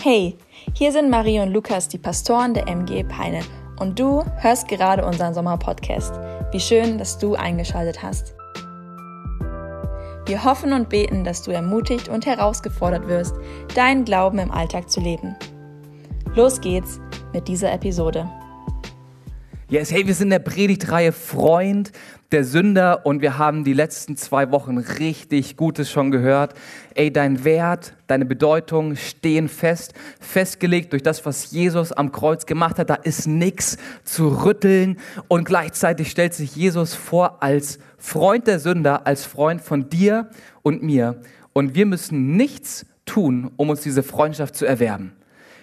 Hey, hier sind Marie und Lukas, die Pastoren der MG Peine. Und du hörst gerade unseren Sommerpodcast. Wie schön, dass du eingeschaltet hast. Wir hoffen und beten, dass du ermutigt und herausgefordert wirst, deinen Glauben im Alltag zu leben. Los geht's mit dieser Episode. Yes, hey, wir sind in der Predigtreihe Freund der Sünder und wir haben die letzten zwei Wochen richtig Gutes schon gehört. Ey, dein Wert, deine Bedeutung stehen fest, festgelegt durch das, was Jesus am Kreuz gemacht hat. Da ist nichts zu rütteln und gleichzeitig stellt sich Jesus vor als Freund der Sünder, als Freund von dir und mir. Und wir müssen nichts tun, um uns diese Freundschaft zu erwerben.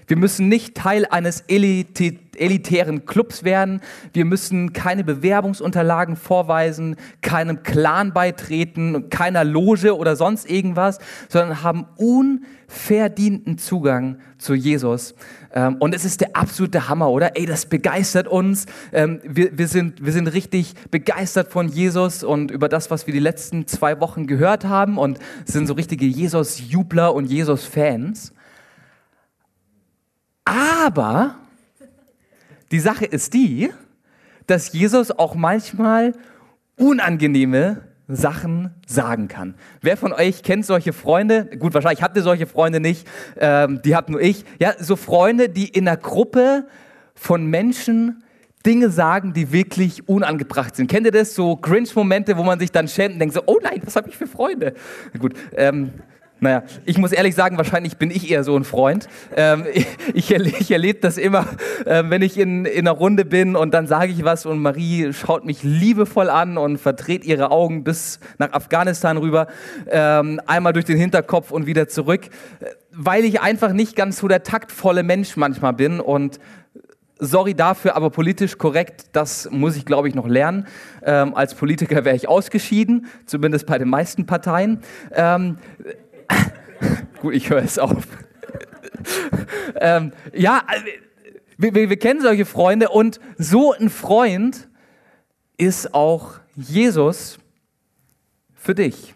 Wir müssen nicht Teil eines elitären Clubs werden. Wir müssen keine Bewerbungsunterlagen vorweisen, keinem Clan beitreten, keiner Loge oder sonst irgendwas, sondern haben unverdienten Zugang zu Jesus. Ähm, und es ist der absolute Hammer, oder? Ey, das begeistert uns. Ähm, wir, wir, sind, wir sind richtig begeistert von Jesus und über das, was wir die letzten zwei Wochen gehört haben und sind so richtige Jesus-Jubler und Jesus-Fans. Aber die Sache ist die, dass Jesus auch manchmal unangenehme Sachen sagen kann. Wer von euch kennt solche Freunde? Gut, wahrscheinlich habt ihr solche Freunde nicht. Ähm, die habt nur ich. Ja, so Freunde, die in einer Gruppe von Menschen Dinge sagen, die wirklich unangebracht sind. Kennt ihr das? So Grinch-Momente, wo man sich dann schämt und denkt so, oh nein, was habe ich für Freunde? Gut, ähm, naja, ich muss ehrlich sagen, wahrscheinlich bin ich eher so ein Freund. Ähm, ich, ich, erlebe, das immer, äh, wenn ich in, in einer Runde bin und dann sage ich was und Marie schaut mich liebevoll an und verdreht ihre Augen bis nach Afghanistan rüber, ähm, einmal durch den Hinterkopf und wieder zurück, weil ich einfach nicht ganz so der taktvolle Mensch manchmal bin und Sorry dafür, aber politisch korrekt, das muss ich, glaube ich, noch lernen. Ähm, als Politiker wäre ich ausgeschieden, zumindest bei den meisten Parteien. Ähm, Gut, ich höre es auf. ähm, ja, wir, wir, wir kennen solche Freunde und so ein Freund ist auch Jesus für dich.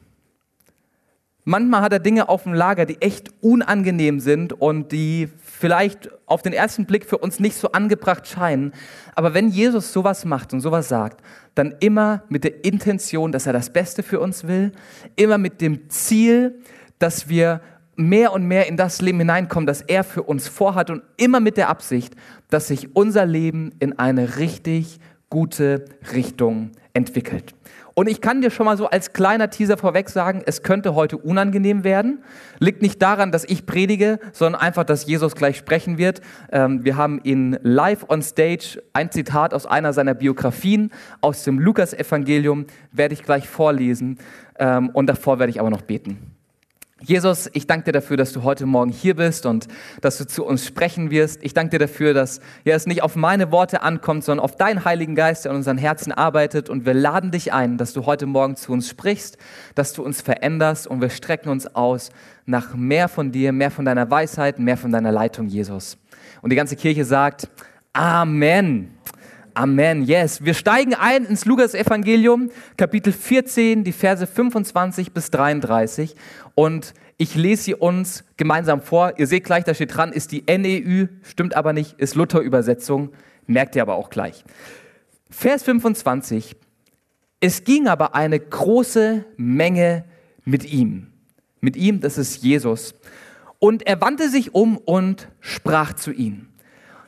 Manchmal hat er Dinge auf dem Lager, die echt unangenehm sind und die vielleicht auf den ersten Blick für uns nicht so angebracht scheinen. Aber wenn Jesus sowas macht und sowas sagt, dann immer mit der Intention, dass er das Beste für uns will, immer mit dem Ziel, dass wir mehr und mehr in das Leben hineinkommen, das er für uns vorhat und immer mit der Absicht, dass sich unser Leben in eine richtig gute Richtung entwickelt. Und ich kann dir schon mal so als kleiner Teaser vorweg sagen, es könnte heute unangenehm werden. Liegt nicht daran, dass ich predige, sondern einfach, dass Jesus gleich sprechen wird. Ähm, wir haben ihn live on stage, ein Zitat aus einer seiner Biografien, aus dem Lukas-Evangelium, werde ich gleich vorlesen. Ähm, und davor werde ich aber noch beten. Jesus, ich danke dir dafür, dass du heute Morgen hier bist und dass du zu uns sprechen wirst. Ich danke dir dafür, dass ja, es nicht auf meine Worte ankommt, sondern auf deinen Heiligen Geist, der in unseren Herzen arbeitet. Und wir laden dich ein, dass du heute Morgen zu uns sprichst, dass du uns veränderst und wir strecken uns aus nach mehr von dir, mehr von deiner Weisheit, mehr von deiner Leitung, Jesus. Und die ganze Kirche sagt, Amen. Amen. Yes. Wir steigen ein ins Lukas-Evangelium, Kapitel 14, die Verse 25 bis 33. Und ich lese sie uns gemeinsam vor. Ihr seht gleich, da steht dran, ist die NEU, stimmt aber nicht, ist Luther-Übersetzung. Merkt ihr aber auch gleich. Vers 25. Es ging aber eine große Menge mit ihm. Mit ihm, das ist Jesus. Und er wandte sich um und sprach zu ihnen.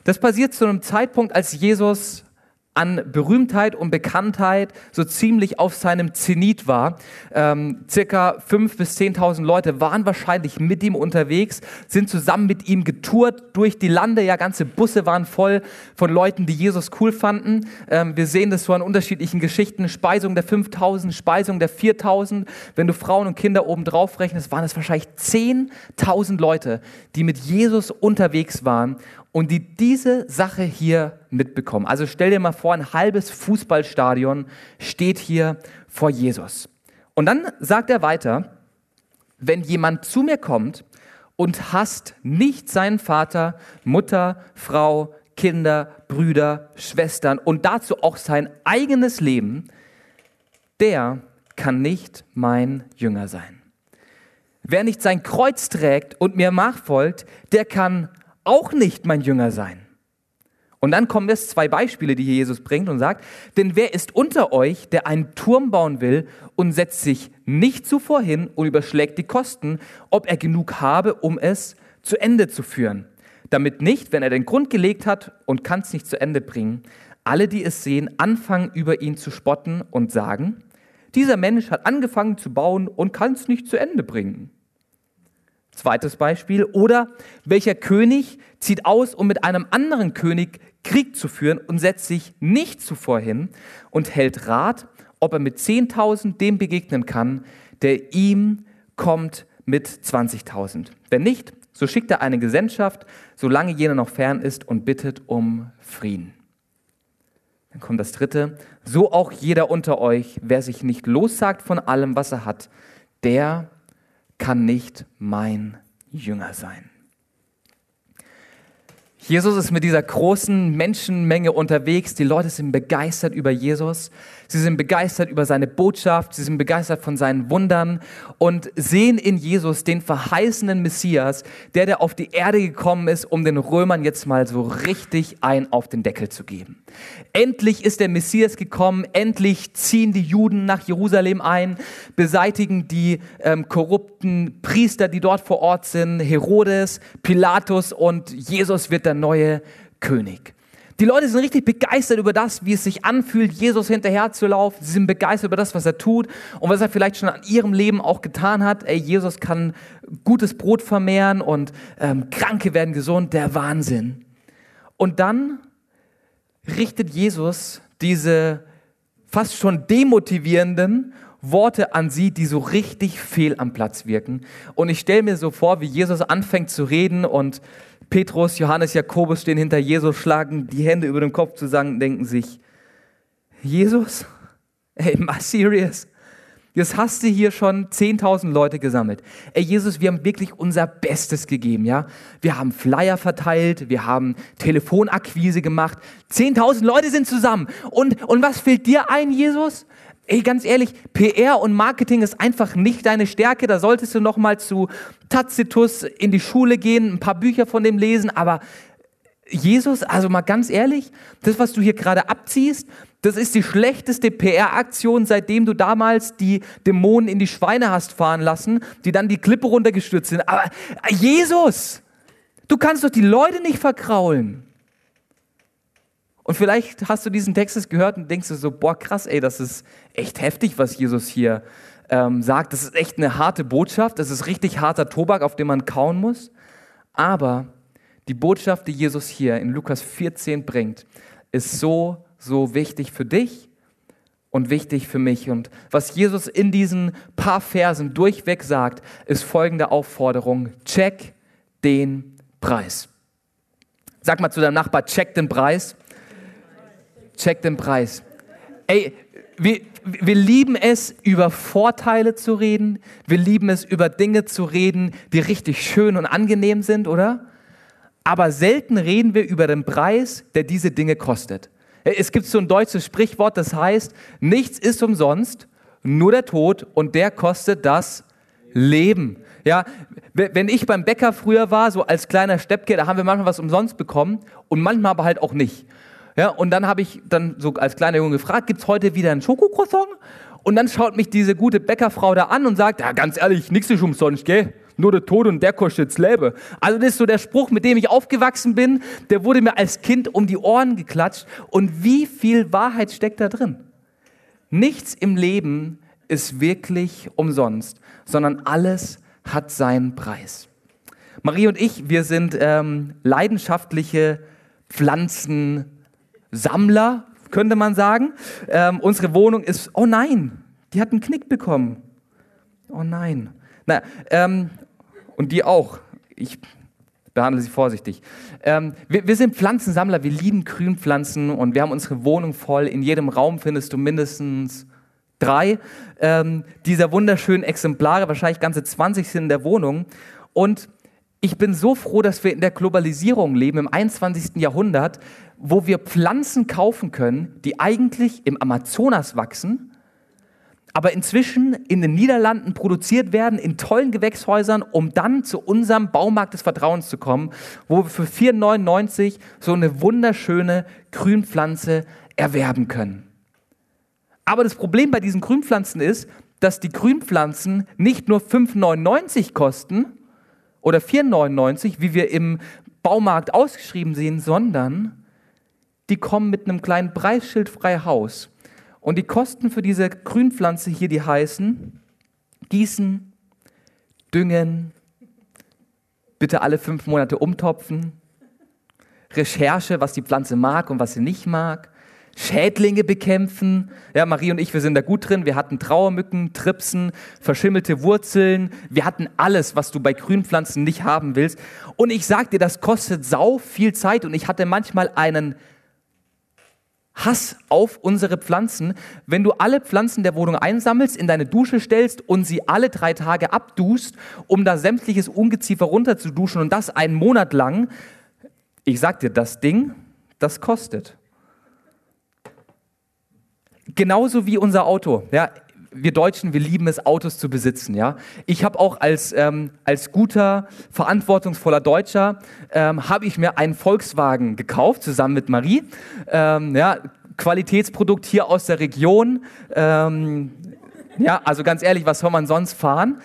Das passiert zu einem Zeitpunkt, als Jesus an Berühmtheit und Bekanntheit so ziemlich auf seinem Zenit war. Ähm, circa fünf bis zehntausend Leute waren wahrscheinlich mit ihm unterwegs, sind zusammen mit ihm getourt durch die Lande. Ja, ganze Busse waren voll von Leuten, die Jesus cool fanden. Ähm, wir sehen das so an unterschiedlichen Geschichten. Speisung der 5000, Speisung der 4000. Wenn du Frauen und Kinder oben drauf rechnest, waren es wahrscheinlich zehntausend Leute, die mit Jesus unterwegs waren und die diese Sache hier mitbekommen. Also stell dir mal vor, ein halbes Fußballstadion steht hier vor Jesus. Und dann sagt er weiter, wenn jemand zu mir kommt und hasst nicht seinen Vater, Mutter, Frau, Kinder, Brüder, Schwestern und dazu auch sein eigenes Leben, der kann nicht mein Jünger sein. wer nicht sein Kreuz trägt und mir nachfolgt, der kann auch nicht mein Jünger sein. Und dann kommen jetzt zwei Beispiele, die hier Jesus bringt und sagt, denn wer ist unter euch, der einen Turm bauen will und setzt sich nicht zuvor hin und überschlägt die Kosten, ob er genug habe, um es zu Ende zu führen, damit nicht, wenn er den Grund gelegt hat und kann es nicht zu Ende bringen, alle, die es sehen, anfangen über ihn zu spotten und sagen, dieser Mensch hat angefangen zu bauen und kann es nicht zu Ende bringen. Zweites Beispiel. Oder welcher König zieht aus, um mit einem anderen König Krieg zu führen und setzt sich nicht zuvor hin und hält Rat, ob er mit 10.000 dem begegnen kann, der ihm kommt mit 20.000. Wenn nicht, so schickt er eine Gesellschaft, solange jener noch fern ist und bittet um Frieden. Dann kommt das dritte. So auch jeder unter euch, wer sich nicht lossagt von allem, was er hat, der kann nicht mein Jünger sein. Jesus ist mit dieser großen Menschenmenge unterwegs. Die Leute sind begeistert über Jesus. Sie sind begeistert über seine Botschaft. Sie sind begeistert von seinen Wundern und sehen in Jesus den verheißenen Messias, der, der auf die Erde gekommen ist, um den Römern jetzt mal so richtig ein auf den Deckel zu geben. Endlich ist der Messias gekommen. Endlich ziehen die Juden nach Jerusalem ein, beseitigen die ähm, korrupten Priester, die dort vor Ort sind, Herodes, Pilatus und Jesus wird der neue König. Die Leute sind richtig begeistert über das, wie es sich anfühlt, Jesus hinterherzulaufen. Sie sind begeistert über das, was er tut und was er vielleicht schon an ihrem Leben auch getan hat. Ey, Jesus kann gutes Brot vermehren und ähm, Kranke werden gesund. Der Wahnsinn. Und dann richtet Jesus diese fast schon demotivierenden Worte an sie, die so richtig fehl am Platz wirken. Und ich stelle mir so vor, wie Jesus anfängt zu reden und Petrus, Johannes, Jakobus stehen hinter Jesus, schlagen die Hände über den Kopf zusammen, denken sich, Jesus? Ey, mal serious? Jetzt hast du hier schon 10.000 Leute gesammelt. Ey, Jesus, wir haben wirklich unser Bestes gegeben, ja? Wir haben Flyer verteilt, wir haben Telefonakquise gemacht. 10.000 Leute sind zusammen. Und, und was fällt dir ein, Jesus? Ey, ganz ehrlich, PR und Marketing ist einfach nicht deine Stärke. Da solltest du noch mal zu Tacitus in die Schule gehen, ein paar Bücher von dem lesen. Aber Jesus, also mal ganz ehrlich, das, was du hier gerade abziehst, das ist die schlechteste PR-Aktion, seitdem du damals die Dämonen in die Schweine hast fahren lassen, die dann die Klippe runtergestürzt sind. Aber Jesus, du kannst doch die Leute nicht verkraulen. Und vielleicht hast du diesen Text gehört und denkst du so, boah, krass, ey, das ist echt heftig, was Jesus hier ähm, sagt. Das ist echt eine harte Botschaft. Das ist richtig harter Tobak, auf den man kauen muss. Aber die Botschaft, die Jesus hier in Lukas 14 bringt, ist so, so wichtig für dich und wichtig für mich. Und was Jesus in diesen paar Versen durchweg sagt, ist folgende Aufforderung. Check den Preis. Sag mal zu deinem Nachbar, check den Preis check den Preis. Ey, wir, wir lieben es, über Vorteile zu reden. Wir lieben es, über Dinge zu reden, die richtig schön und angenehm sind, oder? Aber selten reden wir über den Preis, der diese Dinge kostet. Es gibt so ein deutsches Sprichwort, das heißt, nichts ist umsonst, nur der Tod und der kostet das Leben. Ja, wenn ich beim Bäcker früher war, so als kleiner Steppke, da haben wir manchmal was umsonst bekommen und manchmal aber halt auch nicht. Ja, und dann habe ich dann so als kleiner Junge gefragt, gibt es heute wieder einen Schokocroissant? Und dann schaut mich diese gute Bäckerfrau da an und sagt, ja, ganz ehrlich, nichts ist umsonst, gell? Nur der Tod und der kostet's Leben. Also das ist so der Spruch, mit dem ich aufgewachsen bin. Der wurde mir als Kind um die Ohren geklatscht. Und wie viel Wahrheit steckt da drin? Nichts im Leben ist wirklich umsonst, sondern alles hat seinen Preis. Marie und ich, wir sind ähm, leidenschaftliche Pflanzen, Sammler, könnte man sagen. Ähm, unsere Wohnung ist, oh nein, die hat einen Knick bekommen. Oh nein. Na, ähm, und die auch. Ich behandle sie vorsichtig. Ähm, wir, wir, sind Pflanzensammler, wir lieben Grünpflanzen und wir haben unsere Wohnung voll. In jedem Raum findest du mindestens drei ähm, dieser wunderschönen Exemplare, wahrscheinlich ganze 20 sind in der Wohnung. Und ich bin so froh, dass wir in der Globalisierung leben, im 21. Jahrhundert, wo wir Pflanzen kaufen können, die eigentlich im Amazonas wachsen, aber inzwischen in den Niederlanden produziert werden, in tollen Gewächshäusern, um dann zu unserem Baumarkt des Vertrauens zu kommen, wo wir für 4,99 so eine wunderschöne Grünpflanze erwerben können. Aber das Problem bei diesen Grünpflanzen ist, dass die Grünpflanzen nicht nur 5,99 kosten oder 4,99, wie wir im Baumarkt ausgeschrieben sehen, sondern die kommen mit einem kleinen Preisschild frei Haus. Und die Kosten für diese Grünpflanze hier, die heißen Gießen, Düngen, bitte alle fünf Monate umtopfen, Recherche, was die Pflanze mag und was sie nicht mag, Schädlinge bekämpfen. Ja, Marie und ich, wir sind da gut drin. Wir hatten Trauermücken, Tripsen, verschimmelte Wurzeln. Wir hatten alles, was du bei Grünpflanzen nicht haben willst. Und ich sag dir, das kostet sau viel Zeit. Und ich hatte manchmal einen Hass auf unsere Pflanzen, wenn du alle Pflanzen der Wohnung einsammelst, in deine Dusche stellst und sie alle drei Tage abduschst, um da sämtliches Ungeziefer runterzuduschen und das einen Monat lang. Ich sag dir, das Ding, das kostet. Genauso wie unser Auto. Ja, wir Deutschen, wir lieben es, Autos zu besitzen. Ja, ich habe auch als ähm, als guter, verantwortungsvoller Deutscher ähm, habe ich mir einen Volkswagen gekauft zusammen mit Marie. Ähm, ja, Qualitätsprodukt hier aus der Region. Ähm, ja, also ganz ehrlich, was soll man sonst fahren?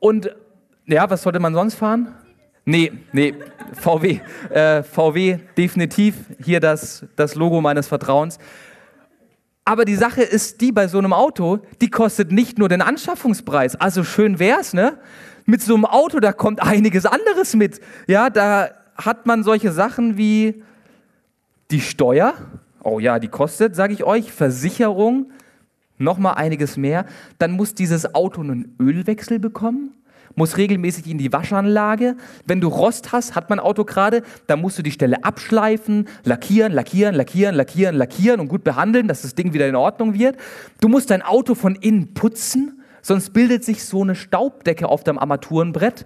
Und ja, was sollte man sonst fahren? Nee, nee, VW. Äh, VW, definitiv hier das, das Logo meines Vertrauens. Aber die Sache ist die bei so einem Auto, die kostet nicht nur den Anschaffungspreis. Also schön wär's, ne? Mit so einem Auto, da kommt einiges anderes mit. Ja, da hat man solche Sachen wie die Steuer. Oh ja, die kostet, sage ich euch, Versicherung, nochmal einiges mehr. Dann muss dieses Auto einen Ölwechsel bekommen muss regelmäßig in die Waschanlage. Wenn du Rost hast, hat mein Auto gerade, dann musst du die Stelle abschleifen, lackieren, lackieren, lackieren, lackieren, lackieren und gut behandeln, dass das Ding wieder in Ordnung wird. Du musst dein Auto von innen putzen, sonst bildet sich so eine Staubdecke auf deinem Armaturenbrett.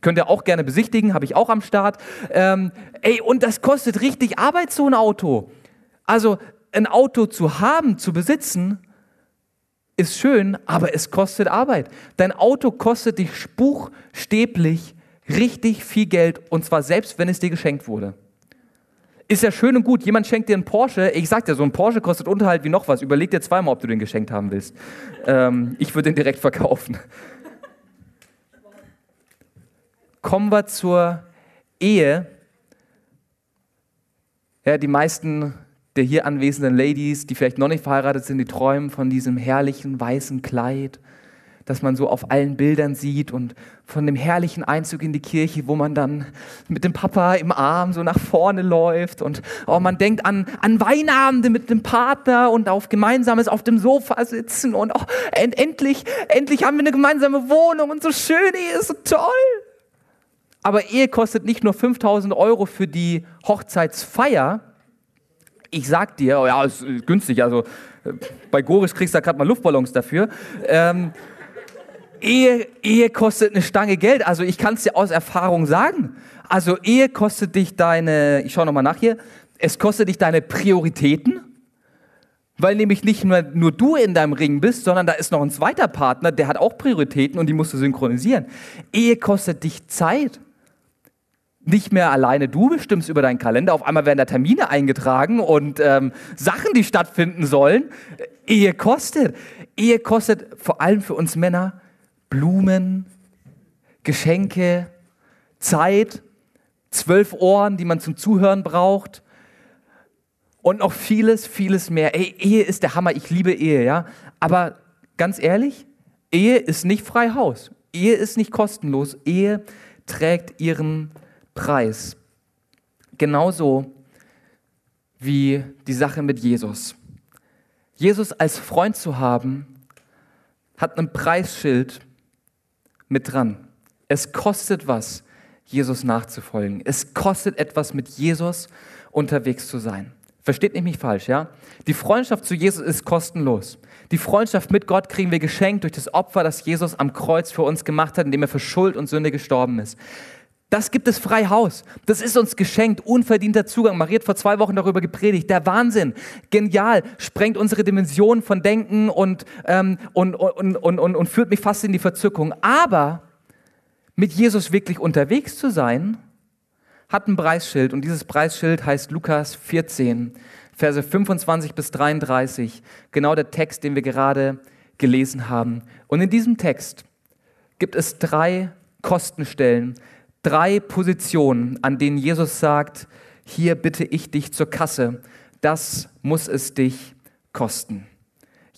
Könnt ihr auch gerne besichtigen, habe ich auch am Start. Ähm, ey, und das kostet richtig Arbeit, so ein Auto. Also ein Auto zu haben, zu besitzen, ist schön, aber es kostet Arbeit. Dein Auto kostet dich buchstäblich richtig viel Geld und zwar selbst, wenn es dir geschenkt wurde. Ist ja schön und gut, jemand schenkt dir einen Porsche. Ich sag dir, so ein Porsche kostet Unterhalt wie noch was. Überleg dir zweimal, ob du den geschenkt haben willst. Ähm, ich würde den direkt verkaufen. Kommen wir zur Ehe. Ja, die meisten der hier anwesenden Ladies, die vielleicht noch nicht verheiratet sind, die träumen von diesem herrlichen weißen Kleid, das man so auf allen Bildern sieht und von dem herrlichen Einzug in die Kirche, wo man dann mit dem Papa im Arm so nach vorne läuft und oh, man denkt an, an Weinabende mit dem Partner und auf gemeinsames auf dem Sofa sitzen und oh, end, endlich, endlich haben wir eine gemeinsame Wohnung und so schön, Ehe ist so toll. Aber Ehe kostet nicht nur 5000 Euro für die Hochzeitsfeier, ich sag dir, oh ja, ist günstig, also äh, bei Goris kriegst du da gerade mal Luftballons dafür. Ähm, Ehe, Ehe kostet eine Stange Geld, also ich kann es dir aus Erfahrung sagen. Also Ehe kostet dich deine, ich schaue nochmal nach hier, es kostet dich deine Prioritäten, weil nämlich nicht nur, nur du in deinem Ring bist, sondern da ist noch ein zweiter Partner, der hat auch Prioritäten und die musst du synchronisieren. Ehe kostet dich Zeit nicht mehr alleine du bestimmst über deinen Kalender, auf einmal werden da Termine eingetragen und ähm, Sachen, die stattfinden sollen. Ehe kostet. Ehe kostet vor allem für uns Männer Blumen, Geschenke, Zeit, zwölf Ohren, die man zum Zuhören braucht und noch vieles, vieles mehr. Ey, Ehe ist der Hammer, ich liebe Ehe, ja. Aber ganz ehrlich, Ehe ist nicht frei Haus. Ehe ist nicht kostenlos. Ehe trägt ihren Preis. Genauso wie die Sache mit Jesus. Jesus als Freund zu haben, hat ein Preisschild mit dran. Es kostet was, Jesus nachzufolgen. Es kostet etwas, mit Jesus unterwegs zu sein. Versteht nicht mich falsch, ja? Die Freundschaft zu Jesus ist kostenlos. Die Freundschaft mit Gott kriegen wir geschenkt durch das Opfer, das Jesus am Kreuz für uns gemacht hat, indem er für Schuld und Sünde gestorben ist. Das gibt es frei Haus. Das ist uns geschenkt. Unverdienter Zugang. Maria hat vor zwei Wochen darüber gepredigt. Der Wahnsinn. Genial. Sprengt unsere Dimension von Denken und, ähm, und, und, und, und, und führt mich fast in die Verzückung. Aber mit Jesus wirklich unterwegs zu sein, hat ein Preisschild. Und dieses Preisschild heißt Lukas 14, Verse 25 bis 33. Genau der Text, den wir gerade gelesen haben. Und in diesem Text gibt es drei Kostenstellen, drei Positionen, an denen Jesus sagt, hier bitte ich dich zur Kasse, das muss es dich kosten.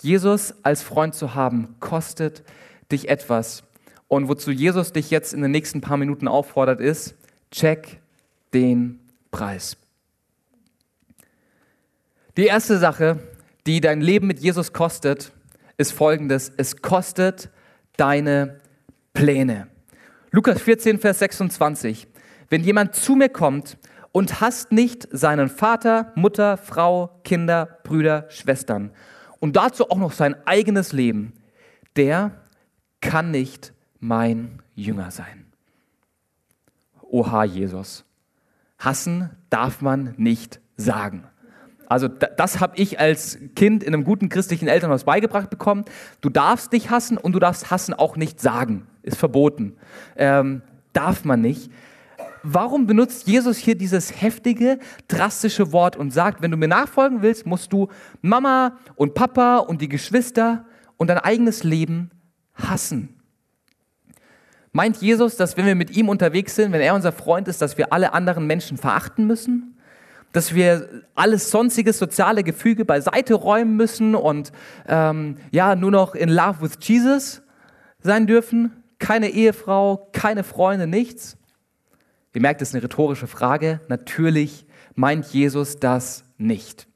Jesus als Freund zu haben, kostet dich etwas. Und wozu Jesus dich jetzt in den nächsten paar Minuten auffordert, ist, check den Preis. Die erste Sache, die dein Leben mit Jesus kostet, ist folgendes. Es kostet deine Pläne. Lukas 14, Vers 26. Wenn jemand zu mir kommt und hasst nicht seinen Vater, Mutter, Frau, Kinder, Brüder, Schwestern und dazu auch noch sein eigenes Leben, der kann nicht mein Jünger sein. Oha, Jesus. Hassen darf man nicht sagen. Also das habe ich als Kind in einem guten christlichen Elternhaus beigebracht bekommen. Du darfst dich hassen und du darfst hassen auch nicht sagen. Ist verboten. Ähm, darf man nicht. Warum benutzt Jesus hier dieses heftige, drastische Wort und sagt, wenn du mir nachfolgen willst, musst du Mama und Papa und die Geschwister und dein eigenes Leben hassen? Meint Jesus, dass wenn wir mit ihm unterwegs sind, wenn er unser Freund ist, dass wir alle anderen Menschen verachten müssen? Dass wir alles sonstige soziale Gefüge beiseite räumen müssen und ähm, ja, nur noch in Love with Jesus sein dürfen. Keine Ehefrau, keine Freunde, nichts. Ihr merkt, das ist eine rhetorische Frage. Natürlich meint Jesus das nicht.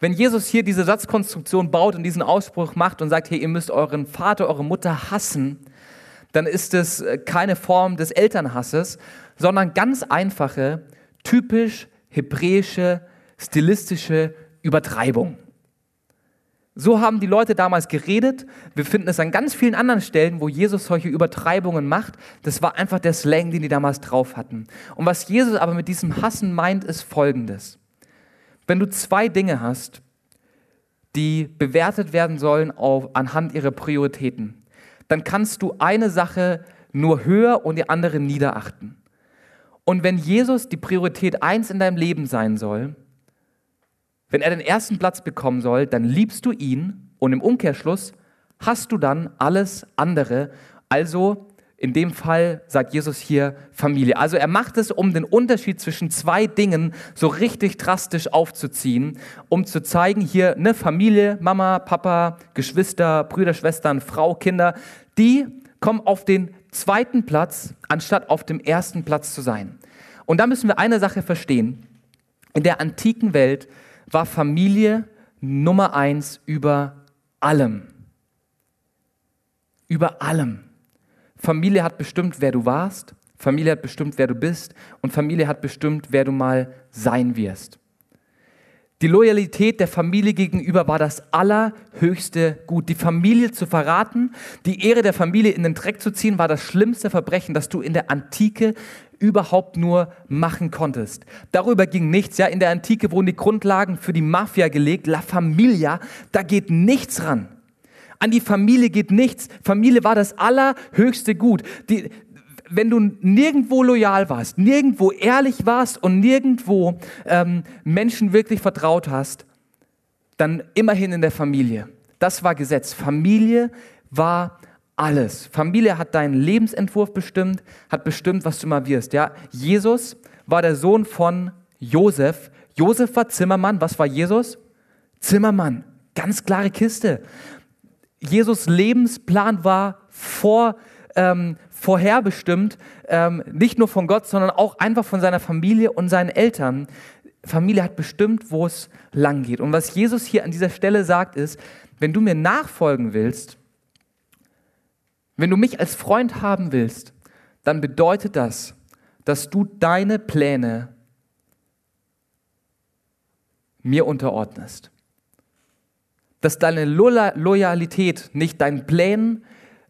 Wenn Jesus hier diese Satzkonstruktion baut und diesen Ausspruch macht und sagt, hey, ihr müsst euren Vater, eure Mutter hassen, dann ist es äh, keine Form des Elternhasses, sondern ganz einfache, typisch hebräische, stilistische Übertreibung. So haben die Leute damals geredet. Wir finden es an ganz vielen anderen Stellen, wo Jesus solche Übertreibungen macht. Das war einfach der Slang, den die damals drauf hatten. Und was Jesus aber mit diesem Hassen meint, ist folgendes. Wenn du zwei Dinge hast, die bewertet werden sollen auf, anhand ihrer Prioritäten, dann kannst du eine Sache nur höher und die andere niederachten. Und wenn Jesus die Priorität eins in deinem Leben sein soll, wenn er den ersten Platz bekommen soll, dann liebst du ihn und im Umkehrschluss hast du dann alles andere. Also in dem Fall sagt Jesus hier Familie. Also er macht es, um den Unterschied zwischen zwei Dingen so richtig drastisch aufzuziehen, um zu zeigen, hier eine Familie, Mama, Papa, Geschwister, Brüder, Schwestern, Frau, Kinder, die kommen auf den zweiten Platz, anstatt auf dem ersten Platz zu sein. Und da müssen wir eine Sache verstehen. In der antiken Welt war Familie Nummer eins über allem. Über allem. Familie hat bestimmt, wer du warst. Familie hat bestimmt, wer du bist. Und Familie hat bestimmt, wer du mal sein wirst. Die Loyalität der Familie gegenüber war das allerhöchste Gut. Die Familie zu verraten, die Ehre der Familie in den Dreck zu ziehen, war das schlimmste Verbrechen, das du in der Antike überhaupt nur machen konntest. Darüber ging nichts. Ja, in der Antike wurden die Grundlagen für die Mafia gelegt. La Familia, da geht nichts ran. An die Familie geht nichts. Familie war das allerhöchste Gut. Die, wenn du nirgendwo loyal warst, nirgendwo ehrlich warst und nirgendwo ähm, Menschen wirklich vertraut hast, dann immerhin in der Familie. Das war Gesetz. Familie war alles. Familie hat deinen Lebensentwurf bestimmt, hat bestimmt, was du mal wirst. Ja? Jesus war der Sohn von Josef. Josef war Zimmermann. Was war Jesus? Zimmermann. Ganz klare Kiste. Jesus Lebensplan war vor, ähm, vorherbestimmt, ähm, nicht nur von Gott, sondern auch einfach von seiner Familie und seinen Eltern. Familie hat bestimmt, wo es lang geht. Und was Jesus hier an dieser Stelle sagt, ist, wenn du mir nachfolgen willst, wenn du mich als Freund haben willst, dann bedeutet das, dass du deine Pläne mir unterordnest. Dass deine Loyalität nicht deinen Plänen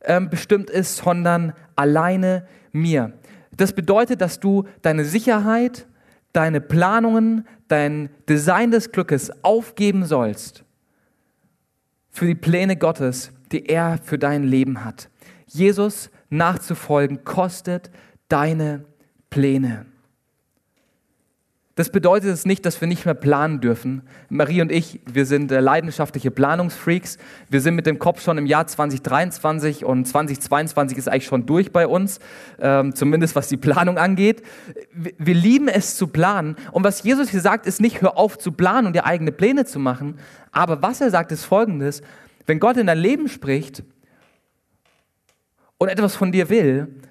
ähm, bestimmt ist, sondern alleine mir. Das bedeutet, dass du deine Sicherheit, deine Planungen, dein Design des Glückes aufgeben sollst für die Pläne Gottes, die er für dein Leben hat. Jesus nachzufolgen kostet deine Pläne. Das bedeutet es nicht, dass wir nicht mehr planen dürfen. Marie und ich, wir sind äh, leidenschaftliche Planungsfreaks. Wir sind mit dem Kopf schon im Jahr 2023 und 2022 ist eigentlich schon durch bei uns, ähm, zumindest was die Planung angeht. Wir, wir lieben es zu planen. Und was Jesus hier sagt, ist nicht, hör auf zu planen und dir eigene Pläne zu machen. Aber was er sagt, ist folgendes. Wenn Gott in dein Leben spricht und etwas von dir will,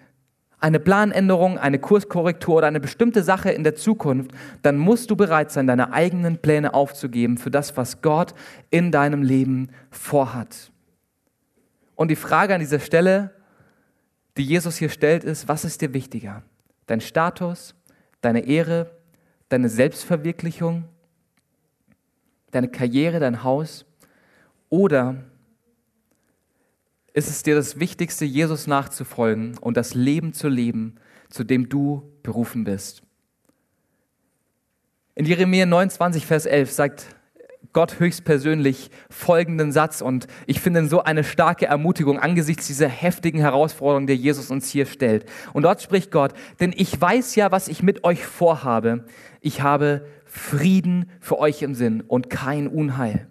eine Planänderung, eine Kurskorrektur oder eine bestimmte Sache in der Zukunft, dann musst du bereit sein, deine eigenen Pläne aufzugeben für das, was Gott in deinem Leben vorhat. Und die Frage an dieser Stelle, die Jesus hier stellt, ist, was ist dir wichtiger? Dein Status, deine Ehre, deine Selbstverwirklichung, deine Karriere, dein Haus oder ist es dir das Wichtigste, Jesus nachzufolgen und das Leben zu leben, zu dem du berufen bist. In Jeremia 29, Vers 11 sagt Gott höchstpersönlich folgenden Satz und ich finde so eine starke Ermutigung angesichts dieser heftigen Herausforderung, der Jesus uns hier stellt. Und dort spricht Gott, denn ich weiß ja, was ich mit euch vorhabe. Ich habe Frieden für euch im Sinn und kein Unheil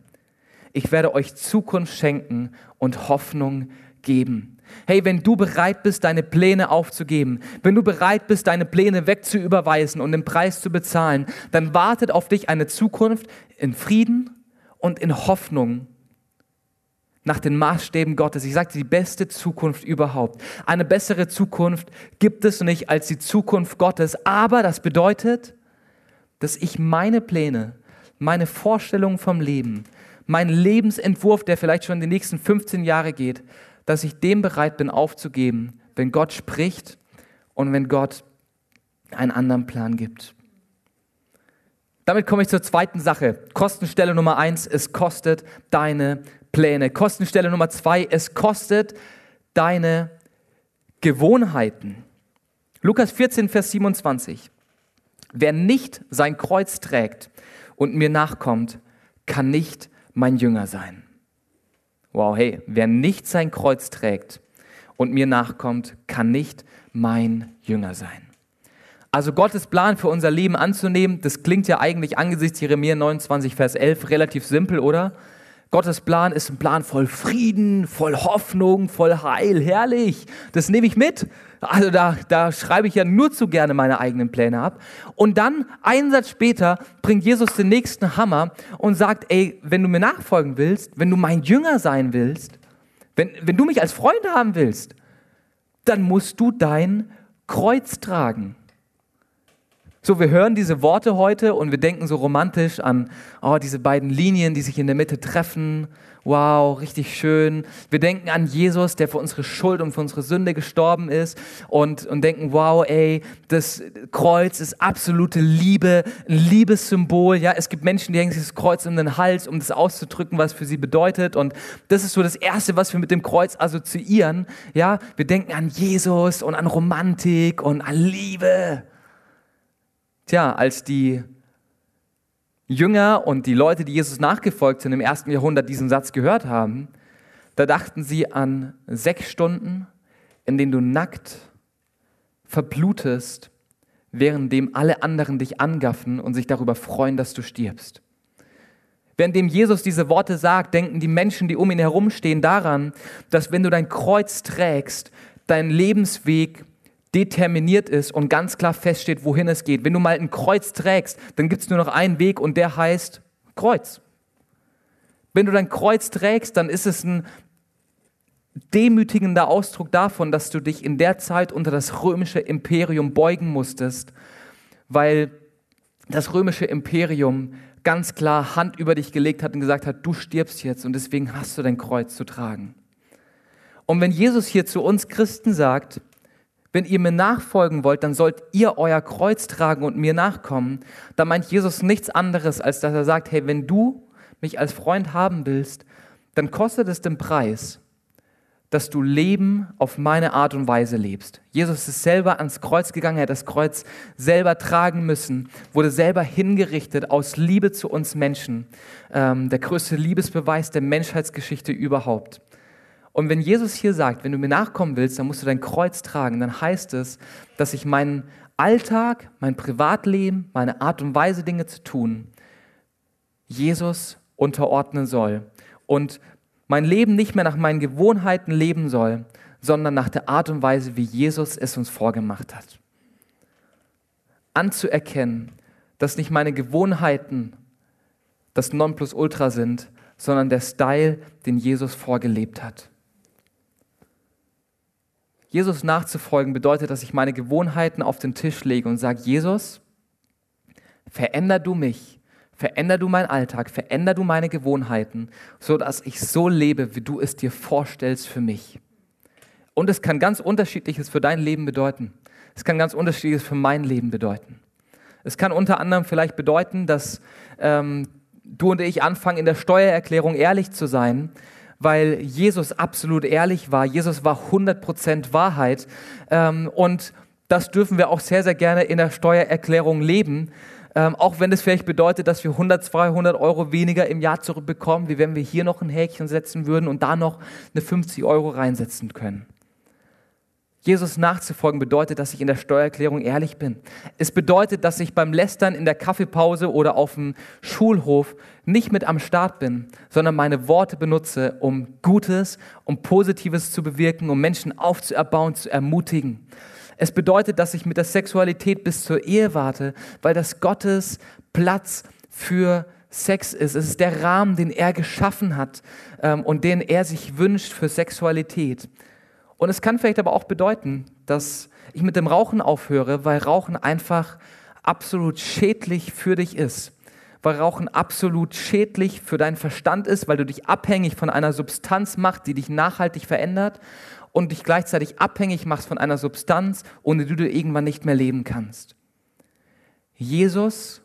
ich werde euch Zukunft schenken und Hoffnung geben. Hey, wenn du bereit bist, deine Pläne aufzugeben, wenn du bereit bist, deine Pläne wegzuüberweisen und den Preis zu bezahlen, dann wartet auf dich eine Zukunft in Frieden und in Hoffnung nach den Maßstäben Gottes. Ich sagte, die beste Zukunft überhaupt. Eine bessere Zukunft gibt es nicht als die Zukunft Gottes. Aber das bedeutet, dass ich meine Pläne, meine Vorstellungen vom Leben, mein Lebensentwurf, der vielleicht schon die nächsten 15 Jahre geht, dass ich dem bereit bin aufzugeben, wenn Gott spricht und wenn Gott einen anderen Plan gibt. Damit komme ich zur zweiten Sache. Kostenstelle Nummer eins, es kostet deine Pläne. Kostenstelle Nummer zwei, es kostet deine Gewohnheiten. Lukas 14, Vers 27. Wer nicht sein Kreuz trägt und mir nachkommt, kann nicht mein Jünger sein. Wow, hey, wer nicht sein Kreuz trägt und mir nachkommt, kann nicht mein Jünger sein. Also Gottes Plan für unser Leben anzunehmen, das klingt ja eigentlich angesichts Jeremia 29, Vers 11 relativ simpel, oder? Gottes Plan ist ein Plan voll Frieden, voll Hoffnung, voll Heil, herrlich. Das nehme ich mit. Also da, da schreibe ich ja nur zu gerne meine eigenen Pläne ab. Und dann, einen Satz später, bringt Jesus den nächsten Hammer und sagt, ey, wenn du mir nachfolgen willst, wenn du mein Jünger sein willst, wenn, wenn du mich als Freund haben willst, dann musst du dein Kreuz tragen. So, wir hören diese Worte heute und wir denken so romantisch an oh, diese beiden Linien, die sich in der Mitte treffen. Wow, richtig schön. Wir denken an Jesus, der für unsere Schuld und für unsere Sünde gestorben ist und, und denken, wow, ey, das Kreuz ist absolute Liebe, ein Liebessymbol. Ja, es gibt Menschen, die hängen sich das Kreuz um den Hals, um das auszudrücken, was für sie bedeutet. Und das ist so das Erste, was wir mit dem Kreuz assoziieren. Ja, wir denken an Jesus und an Romantik und an Liebe. Tja, als die Jünger und die Leute, die Jesus nachgefolgt sind im ersten Jahrhundert, diesen Satz gehört haben, da dachten sie an sechs Stunden, in denen du nackt verblutest, währenddem alle anderen dich angaffen und sich darüber freuen, dass du stirbst. Währenddem Jesus diese Worte sagt, denken die Menschen, die um ihn herumstehen, daran, dass wenn du dein Kreuz trägst, dein Lebensweg determiniert ist und ganz klar feststeht, wohin es geht. Wenn du mal ein Kreuz trägst, dann gibt es nur noch einen Weg und der heißt Kreuz. Wenn du dein Kreuz trägst, dann ist es ein demütigender Ausdruck davon, dass du dich in der Zeit unter das römische Imperium beugen musstest, weil das römische Imperium ganz klar Hand über dich gelegt hat und gesagt hat, du stirbst jetzt und deswegen hast du dein Kreuz zu tragen. Und wenn Jesus hier zu uns Christen sagt, wenn ihr mir nachfolgen wollt, dann sollt ihr euer Kreuz tragen und mir nachkommen. Da meint Jesus nichts anderes, als dass er sagt, hey, wenn du mich als Freund haben willst, dann kostet es den Preis, dass du Leben auf meine Art und Weise lebst. Jesus ist selber ans Kreuz gegangen, er hat das Kreuz selber tragen müssen, wurde selber hingerichtet aus Liebe zu uns Menschen. Ähm, der größte Liebesbeweis der Menschheitsgeschichte überhaupt. Und wenn Jesus hier sagt, wenn du mir nachkommen willst, dann musst du dein Kreuz tragen, dann heißt es, dass ich meinen Alltag, mein Privatleben, meine Art und Weise, Dinge zu tun, Jesus unterordnen soll. Und mein Leben nicht mehr nach meinen Gewohnheiten leben soll, sondern nach der Art und Weise, wie Jesus es uns vorgemacht hat. Anzuerkennen, dass nicht meine Gewohnheiten das Nonplusultra sind, sondern der Style, den Jesus vorgelebt hat. Jesus nachzufolgen bedeutet, dass ich meine Gewohnheiten auf den Tisch lege und sage, Jesus, veränder du mich Veränder du meinen Alltag, veränder du meine Gewohnheiten, so dass ich so lebe, wie du es dir vorstellst für mich. Und es kann ganz unterschiedliches für dein Leben bedeuten. Es kann ganz unterschiedliches für mein Leben bedeuten. Es kann unter anderem vielleicht bedeuten, dass ähm, du und ich anfangen, in der Steuererklärung ehrlich zu sein, weil Jesus absolut ehrlich war. Jesus war 100% Wahrheit. Ähm, und das dürfen wir auch sehr, sehr gerne in der Steuererklärung leben. Ähm, auch wenn es vielleicht bedeutet, dass wir 100, 200 Euro weniger im Jahr zurückbekommen, wie wenn wir hier noch ein Häkchen setzen würden und da noch eine 50 Euro reinsetzen können. Jesus nachzufolgen bedeutet, dass ich in der Steuererklärung ehrlich bin. Es bedeutet, dass ich beim Lästern in der Kaffeepause oder auf dem Schulhof nicht mit am Start bin, sondern meine Worte benutze, um Gutes, um Positives zu bewirken, um Menschen aufzuerbauen, zu ermutigen. Es bedeutet, dass ich mit der Sexualität bis zur Ehe warte, weil das Gottes Platz für Sex ist. Es ist der Rahmen, den er geschaffen hat ähm, und den er sich wünscht für Sexualität. Und es kann vielleicht aber auch bedeuten, dass ich mit dem Rauchen aufhöre, weil Rauchen einfach absolut schädlich für dich ist. Weil Rauchen absolut schädlich für deinen Verstand ist, weil du dich abhängig von einer Substanz machst, die dich nachhaltig verändert und dich gleichzeitig abhängig machst von einer Substanz, ohne die du irgendwann nicht mehr leben kannst. Jesus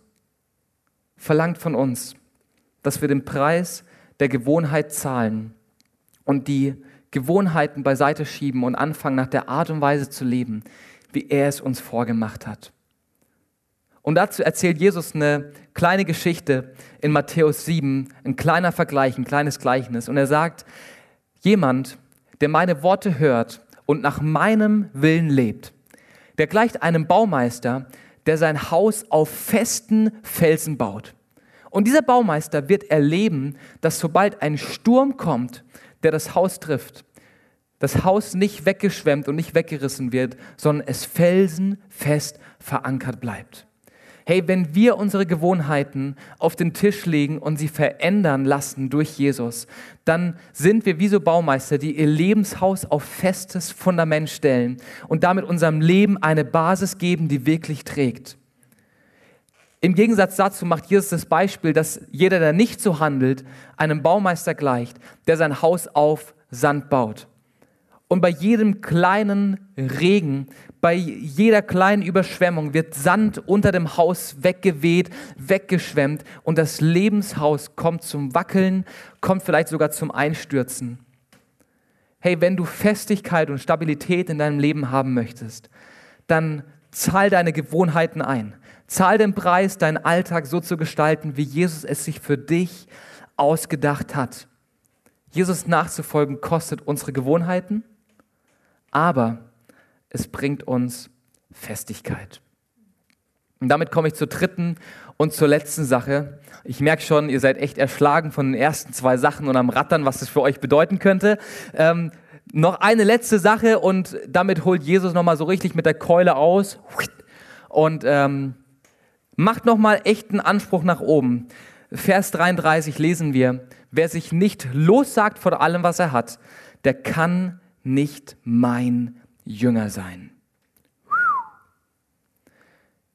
verlangt von uns, dass wir den Preis der Gewohnheit zahlen und die Gewohnheiten beiseite schieben und anfangen, nach der Art und Weise zu leben, wie er es uns vorgemacht hat. Und dazu erzählt Jesus eine kleine Geschichte in Matthäus 7, ein kleiner Vergleich, ein kleines Gleichnis. Und er sagt, jemand, der meine Worte hört und nach meinem Willen lebt, der gleicht einem Baumeister, der sein Haus auf festen Felsen baut. Und dieser Baumeister wird erleben, dass sobald ein Sturm kommt, der das Haus trifft, das Haus nicht weggeschwemmt und nicht weggerissen wird, sondern es felsenfest verankert bleibt hey, wenn wir unsere Gewohnheiten auf den Tisch legen und sie verändern lassen durch Jesus, dann sind wir wie so Baumeister, die ihr Lebenshaus auf festes Fundament stellen und damit unserem Leben eine Basis geben, die wirklich trägt. Im Gegensatz dazu macht Jesus das Beispiel, dass jeder, der nicht so handelt, einem Baumeister gleicht, der sein Haus auf Sand baut. Und bei jedem kleinen Regen, bei jeder kleinen Überschwemmung wird Sand unter dem Haus weggeweht, weggeschwemmt und das Lebenshaus kommt zum Wackeln, kommt vielleicht sogar zum Einstürzen. Hey, wenn du Festigkeit und Stabilität in deinem Leben haben möchtest, dann zahl deine Gewohnheiten ein. Zahl den Preis, deinen Alltag so zu gestalten, wie Jesus es sich für dich ausgedacht hat. Jesus nachzufolgen kostet unsere Gewohnheiten, aber es bringt uns Festigkeit. Und damit komme ich zur dritten und zur letzten Sache. Ich merke schon, ihr seid echt erschlagen von den ersten zwei Sachen und am Rattern, was das für euch bedeuten könnte. Ähm, noch eine letzte Sache und damit holt Jesus nochmal so richtig mit der Keule aus und ähm, macht nochmal echten Anspruch nach oben. Vers 33 lesen wir, wer sich nicht lossagt von allem, was er hat, der kann nicht mein Jünger sein.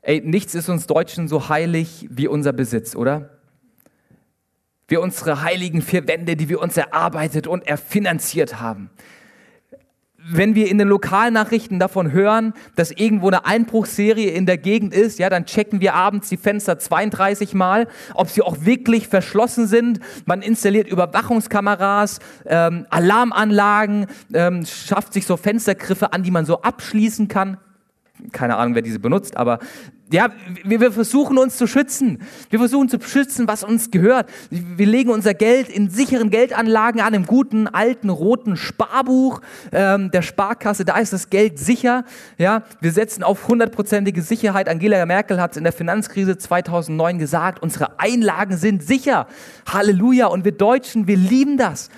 Ey, nichts ist uns Deutschen so heilig wie unser Besitz, oder? Wir unsere heiligen vier Wände, die wir uns erarbeitet und erfinanziert haben. Wenn wir in den Lokalnachrichten davon hören, dass irgendwo eine Einbruchserie in der Gegend ist, ja, dann checken wir abends die Fenster 32 Mal, ob sie auch wirklich verschlossen sind. Man installiert Überwachungskameras, ähm, Alarmanlagen, ähm, schafft sich so Fenstergriffe an, die man so abschließen kann. Keine Ahnung, wer diese benutzt, aber ja, wir, versuchen uns zu schützen. Wir versuchen zu schützen, was uns gehört. Wir legen unser Geld in sicheren Geldanlagen an, im guten, alten, roten Sparbuch ähm, der Sparkasse. Da ist das Geld sicher. Ja, wir setzen auf hundertprozentige Sicherheit. Angela Merkel hat es in der Finanzkrise 2009 gesagt, unsere Einlagen sind sicher. Halleluja. Und wir Deutschen, wir lieben das.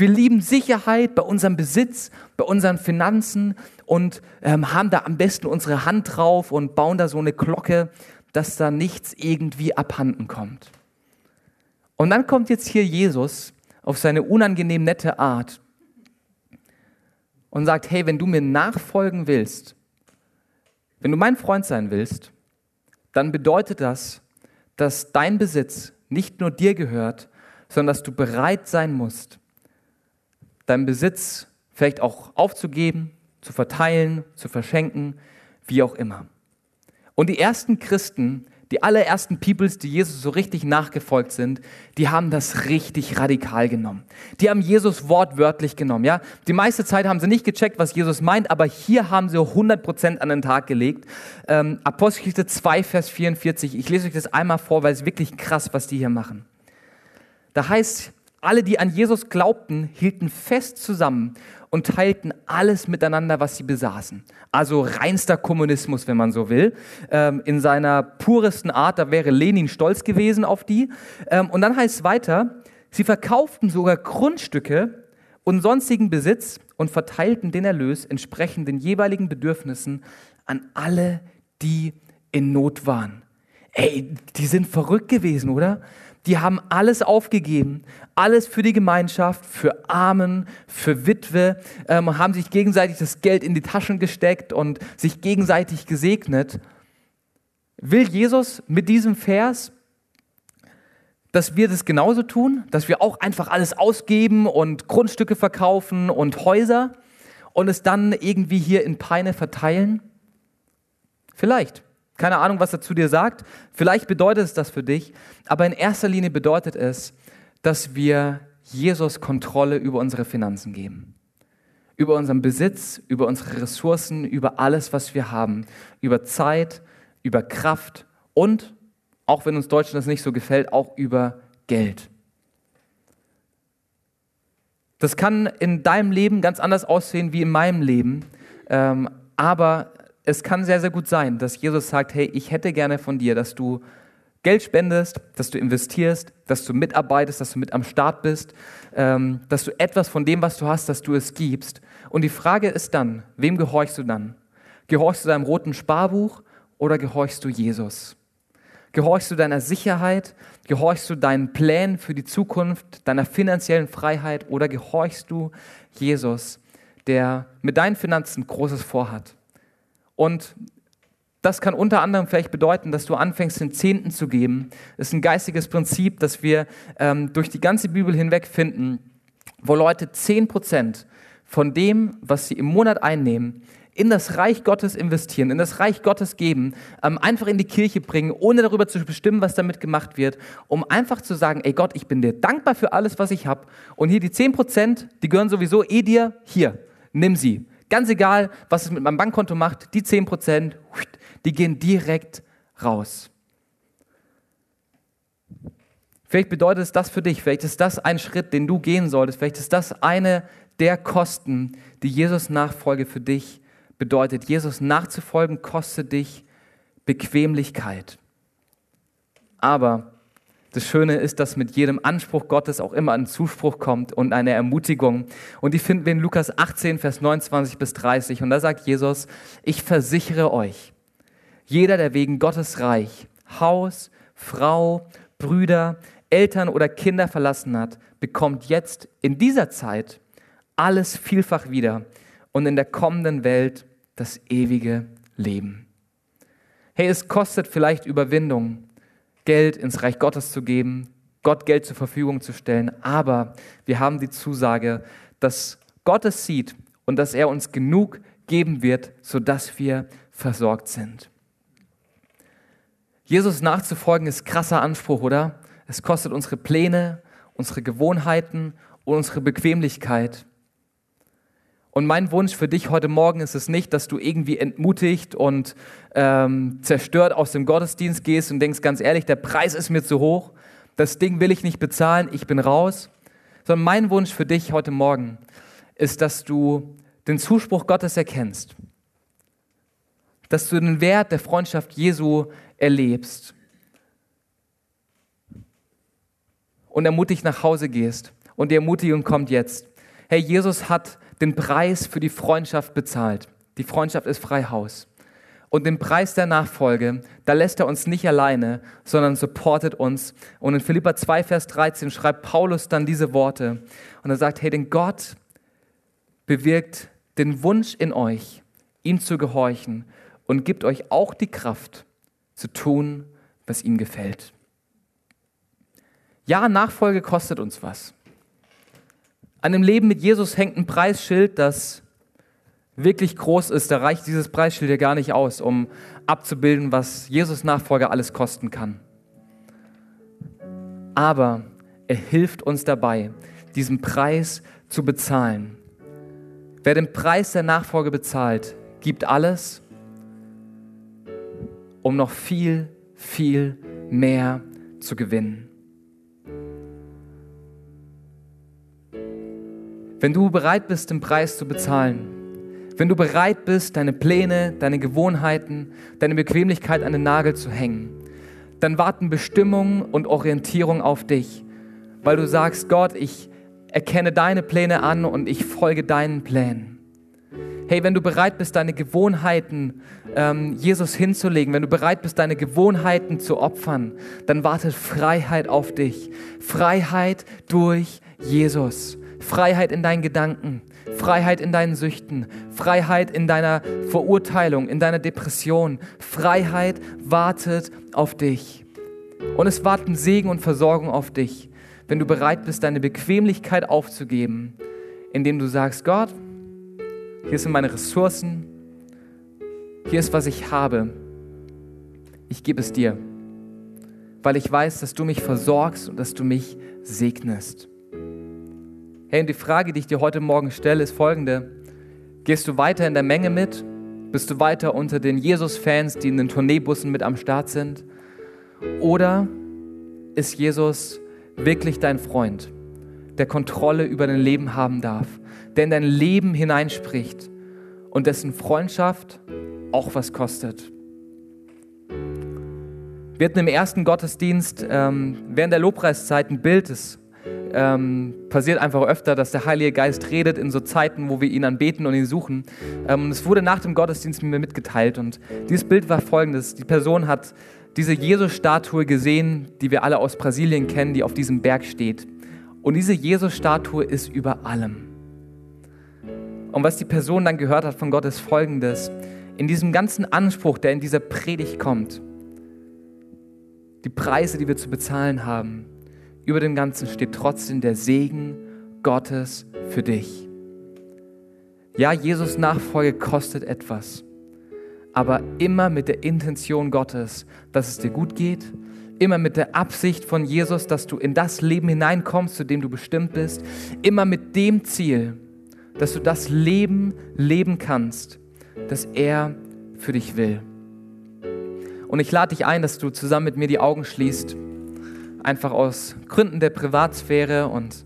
Wir lieben Sicherheit bei unserem Besitz, bei unseren Finanzen und ähm, haben da am besten unsere Hand drauf und bauen da so eine Glocke, dass da nichts irgendwie abhanden kommt. Und dann kommt jetzt hier Jesus auf seine unangenehm nette Art und sagt, hey, wenn du mir nachfolgen willst, wenn du mein Freund sein willst, dann bedeutet das, dass dein Besitz nicht nur dir gehört, sondern dass du bereit sein musst, deinen Besitz vielleicht auch aufzugeben, zu verteilen, zu verschenken, wie auch immer. Und die ersten Christen, die allerersten Peoples, die Jesus so richtig nachgefolgt sind, die haben das richtig radikal genommen. Die haben Jesus wortwörtlich genommen, ja. Die meiste Zeit haben sie nicht gecheckt, was Jesus meint, aber hier haben sie 100% an den Tag gelegt. Ähm, Apostelgeschichte 2, Vers 44. Ich lese euch das einmal vor, weil es wirklich krass, was die hier machen. Da heißt, alle, die an Jesus glaubten, hielten fest zusammen und teilten alles miteinander, was sie besaßen. Also reinster Kommunismus, wenn man so will. Ähm, in seiner puresten Art, da wäre Lenin stolz gewesen auf die. Ähm, und dann heißt es weiter, sie verkauften sogar Grundstücke und sonstigen Besitz und verteilten den Erlös entsprechend den jeweiligen Bedürfnissen an alle, die in Not waren. Ey, die sind verrückt gewesen, oder? Die haben alles aufgegeben, alles für die Gemeinschaft, für Armen, für Witwe, ähm, haben sich gegenseitig das Geld in die Taschen gesteckt und sich gegenseitig gesegnet. Will Jesus mit diesem Vers, dass wir das genauso tun, dass wir auch einfach alles ausgeben und Grundstücke verkaufen und Häuser und es dann irgendwie hier in Peine verteilen? Vielleicht. Keine Ahnung, was er zu dir sagt. Vielleicht bedeutet es das für dich. Aber in erster Linie bedeutet es, dass wir Jesus Kontrolle über unsere Finanzen geben. Über unseren Besitz, über unsere Ressourcen, über alles, was wir haben. Über Zeit, über Kraft und, auch wenn uns Deutschland das nicht so gefällt, auch über Geld. Das kann in deinem Leben ganz anders aussehen wie in meinem Leben. Ähm, aber es kann sehr, sehr gut sein, dass Jesus sagt, hey, ich hätte gerne von dir, dass du Geld spendest, dass du investierst, dass du mitarbeitest, dass du mit am Start bist, ähm, dass du etwas von dem, was du hast, dass du es gibst. Und die Frage ist dann, wem gehorchst du dann? Gehorchst du deinem roten Sparbuch oder gehorchst du Jesus? Gehorchst du deiner Sicherheit? Gehorchst du deinen Plänen für die Zukunft, deiner finanziellen Freiheit oder gehorchst du Jesus, der mit deinen Finanzen Großes vorhat? Und das kann unter anderem vielleicht bedeuten, dass du anfängst, den Zehnten zu geben. Das ist ein geistiges Prinzip, das wir ähm, durch die ganze Bibel hinweg finden, wo Leute zehn Prozent von dem, was sie im Monat einnehmen, in das Reich Gottes investieren, in das Reich Gottes geben, ähm, einfach in die Kirche bringen, ohne darüber zu bestimmen, was damit gemacht wird, um einfach zu sagen, ey Gott, ich bin dir dankbar für alles, was ich habe. Und hier die zehn Prozent, die gehören sowieso eh dir, hier, nimm sie. Ganz egal, was es mit meinem Bankkonto macht, die 10%, die gehen direkt raus. Vielleicht bedeutet es das für dich, vielleicht ist das ein Schritt, den du gehen solltest, vielleicht ist das eine der Kosten, die Jesus Nachfolge für dich bedeutet. Jesus nachzufolgen kostet dich Bequemlichkeit. Aber das Schöne ist, dass mit jedem Anspruch Gottes auch immer ein Zuspruch kommt und eine Ermutigung. Und die finden wir in Lukas 18, Vers 29 bis 30. Und da sagt Jesus, ich versichere euch, jeder, der wegen Gottes Reich Haus, Frau, Brüder, Eltern oder Kinder verlassen hat, bekommt jetzt in dieser Zeit alles vielfach wieder und in der kommenden Welt das ewige Leben. Hey, es kostet vielleicht Überwindung, Geld ins Reich Gottes zu geben, Gott Geld zur Verfügung zu stellen, aber wir haben die Zusage, dass Gott es sieht und dass er uns genug geben wird, sodass wir versorgt sind. Jesus nachzufolgen ist krasser Anspruch, oder? Es kostet unsere Pläne, unsere Gewohnheiten und unsere Bequemlichkeit. Und mein Wunsch für dich heute Morgen ist es nicht, dass du irgendwie entmutigt und ähm, zerstört aus dem Gottesdienst gehst und denkst ganz ehrlich, der Preis ist mir zu hoch, das Ding will ich nicht bezahlen, ich bin raus. Sondern mein Wunsch für dich heute Morgen ist, dass du den Zuspruch Gottes erkennst, dass du den Wert der Freundschaft Jesu erlebst und ermutigt nach Hause gehst. Und die Ermutigung kommt jetzt. Hey, Jesus hat den Preis für die Freundschaft bezahlt. Die Freundschaft ist Freihaus. Und den Preis der Nachfolge, da lässt er uns nicht alleine, sondern supportet uns. Und in Philippa 2, Vers 13 schreibt Paulus dann diese Worte. Und er sagt, hey, denn Gott bewirkt den Wunsch in euch, ihm zu gehorchen und gibt euch auch die Kraft zu tun, was ihm gefällt. Ja, Nachfolge kostet uns was. An dem Leben mit Jesus hängt ein Preisschild, das wirklich groß ist. Da reicht dieses Preisschild ja gar nicht aus, um abzubilden, was Jesus Nachfolger alles kosten kann. Aber er hilft uns dabei, diesen Preis zu bezahlen. Wer den Preis der Nachfolge bezahlt, gibt alles, um noch viel, viel mehr zu gewinnen. Wenn du bereit bist, den Preis zu bezahlen, wenn du bereit bist, deine Pläne, deine Gewohnheiten, deine Bequemlichkeit an den Nagel zu hängen, dann warten Bestimmung und Orientierung auf dich, weil du sagst, Gott, ich erkenne deine Pläne an und ich folge deinen Plänen. Hey, wenn du bereit bist, deine Gewohnheiten ähm, Jesus hinzulegen, wenn du bereit bist, deine Gewohnheiten zu opfern, dann wartet Freiheit auf dich. Freiheit durch Jesus. Freiheit in deinen Gedanken, Freiheit in deinen Süchten, Freiheit in deiner Verurteilung, in deiner Depression. Freiheit wartet auf dich. Und es warten Segen und Versorgung auf dich, wenn du bereit bist, deine Bequemlichkeit aufzugeben, indem du sagst, Gott, hier sind meine Ressourcen, hier ist, was ich habe. Ich gebe es dir, weil ich weiß, dass du mich versorgst und dass du mich segnest. Hey, und die Frage, die ich dir heute Morgen stelle, ist folgende. Gehst du weiter in der Menge mit? Bist du weiter unter den Jesus-Fans, die in den Tourneebussen mit am Start sind? Oder ist Jesus wirklich dein Freund, der Kontrolle über dein Leben haben darf, der in dein Leben hineinspricht und dessen Freundschaft auch was kostet? Wir hatten im ersten Gottesdienst ähm, während der Lobpreiszeit ein Bild, das ähm, passiert einfach öfter, dass der Heilige Geist redet in so Zeiten, wo wir ihn anbeten und ihn suchen. Ähm, es wurde nach dem Gottesdienst mir mitgeteilt und dieses Bild war folgendes. Die Person hat diese Jesus-Statue gesehen, die wir alle aus Brasilien kennen, die auf diesem Berg steht. Und diese Jesus-Statue ist über allem. Und was die Person dann gehört hat von Gott ist folgendes. In diesem ganzen Anspruch, der in dieser Predigt kommt, die Preise, die wir zu bezahlen haben, über dem Ganzen steht trotzdem der Segen Gottes für dich. Ja, Jesus Nachfolge kostet etwas, aber immer mit der Intention Gottes, dass es dir gut geht, immer mit der Absicht von Jesus, dass du in das Leben hineinkommst, zu dem du bestimmt bist, immer mit dem Ziel, dass du das Leben leben kannst, das er für dich will. Und ich lade dich ein, dass du zusammen mit mir die Augen schließt einfach aus Gründen der Privatsphäre und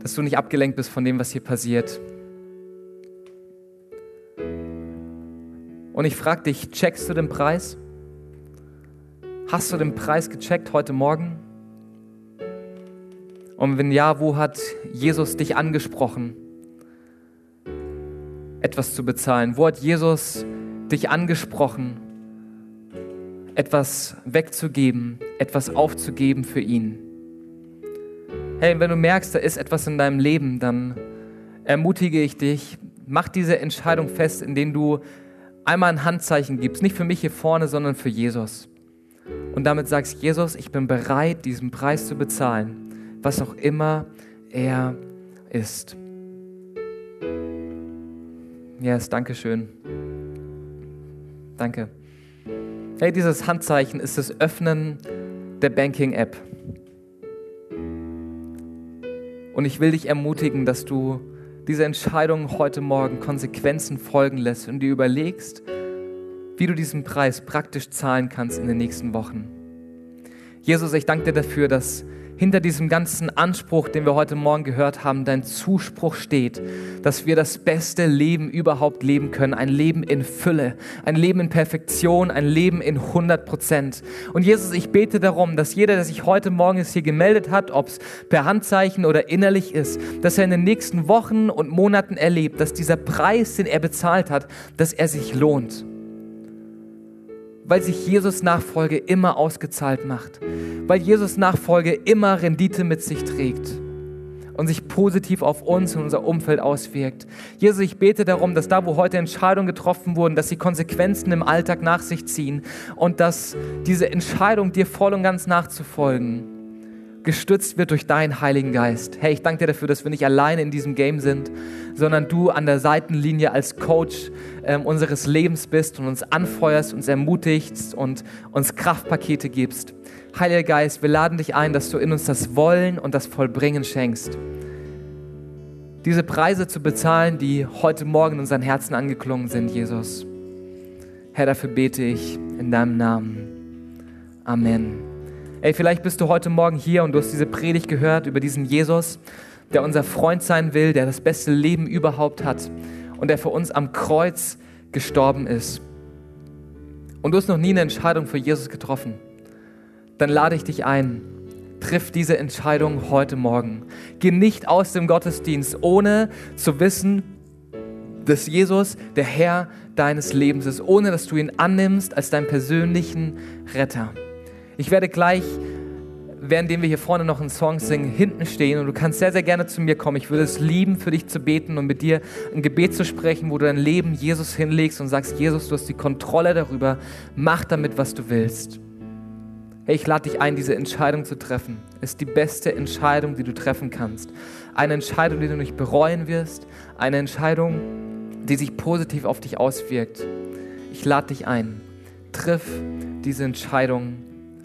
dass du nicht abgelenkt bist von dem, was hier passiert. Und ich frage dich, checkst du den Preis? Hast du den Preis gecheckt heute Morgen? Und wenn ja, wo hat Jesus dich angesprochen, etwas zu bezahlen? Wo hat Jesus dich angesprochen, etwas wegzugeben, etwas aufzugeben für ihn. Hey, wenn du merkst, da ist etwas in deinem Leben, dann ermutige ich dich, mach diese Entscheidung fest, indem du einmal ein Handzeichen gibst, nicht für mich hier vorne, sondern für Jesus. Und damit sagst, Jesus, ich bin bereit, diesen Preis zu bezahlen, was auch immer er ist. Yes, danke schön. Danke. Hey, dieses Handzeichen ist das Öffnen der Banking-App. Und ich will dich ermutigen, dass du diese Entscheidung heute Morgen Konsequenzen folgen lässt und dir überlegst, wie du diesen Preis praktisch zahlen kannst in den nächsten Wochen. Jesus, ich danke dir dafür, dass hinter diesem ganzen Anspruch, den wir heute Morgen gehört haben, dein Zuspruch steht, dass wir das beste Leben überhaupt leben können. Ein Leben in Fülle, ein Leben in Perfektion, ein Leben in 100 Prozent. Und Jesus, ich bete darum, dass jeder, der sich heute Morgen hier gemeldet hat, ob es per Handzeichen oder innerlich ist, dass er in den nächsten Wochen und Monaten erlebt, dass dieser Preis, den er bezahlt hat, dass er sich lohnt weil sich Jesus Nachfolge immer ausgezahlt macht, weil Jesus Nachfolge immer Rendite mit sich trägt und sich positiv auf uns und unser Umfeld auswirkt. Jesus, ich bete darum, dass da, wo heute Entscheidungen getroffen wurden, dass die Konsequenzen im Alltag nach sich ziehen und dass diese Entscheidung, dir voll und ganz nachzufolgen, gestützt wird durch deinen Heiligen Geist. Hey, ich danke dir dafür, dass wir nicht alleine in diesem Game sind, sondern du an der Seitenlinie als Coach ähm, unseres Lebens bist und uns anfeuerst, uns ermutigst und uns Kraftpakete gibst. Heiliger Geist, wir laden dich ein, dass du in uns das Wollen und das Vollbringen schenkst. Diese Preise zu bezahlen, die heute Morgen in unseren Herzen angeklungen sind, Jesus. Herr, dafür bete ich in deinem Namen. Amen. Ey, vielleicht bist du heute Morgen hier und du hast diese Predigt gehört über diesen Jesus, der unser Freund sein will, der das beste Leben überhaupt hat und der für uns am Kreuz gestorben ist. Und du hast noch nie eine Entscheidung für Jesus getroffen. Dann lade ich dich ein, triff diese Entscheidung heute Morgen. Geh nicht aus dem Gottesdienst, ohne zu wissen, dass Jesus der Herr deines Lebens ist, ohne dass du ihn annimmst als deinen persönlichen Retter. Ich werde gleich, währenddem wir hier vorne noch einen Song singen, hinten stehen und du kannst sehr, sehr gerne zu mir kommen. Ich würde es lieben, für dich zu beten und mit dir ein Gebet zu sprechen, wo du dein Leben Jesus hinlegst und sagst, Jesus, du hast die Kontrolle darüber, mach damit, was du willst. Hey, ich lade dich ein, diese Entscheidung zu treffen. Ist die beste Entscheidung, die du treffen kannst. Eine Entscheidung, die du nicht bereuen wirst. Eine Entscheidung, die sich positiv auf dich auswirkt. Ich lade dich ein. Triff diese Entscheidung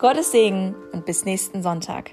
Gottes Segen und bis nächsten Sonntag.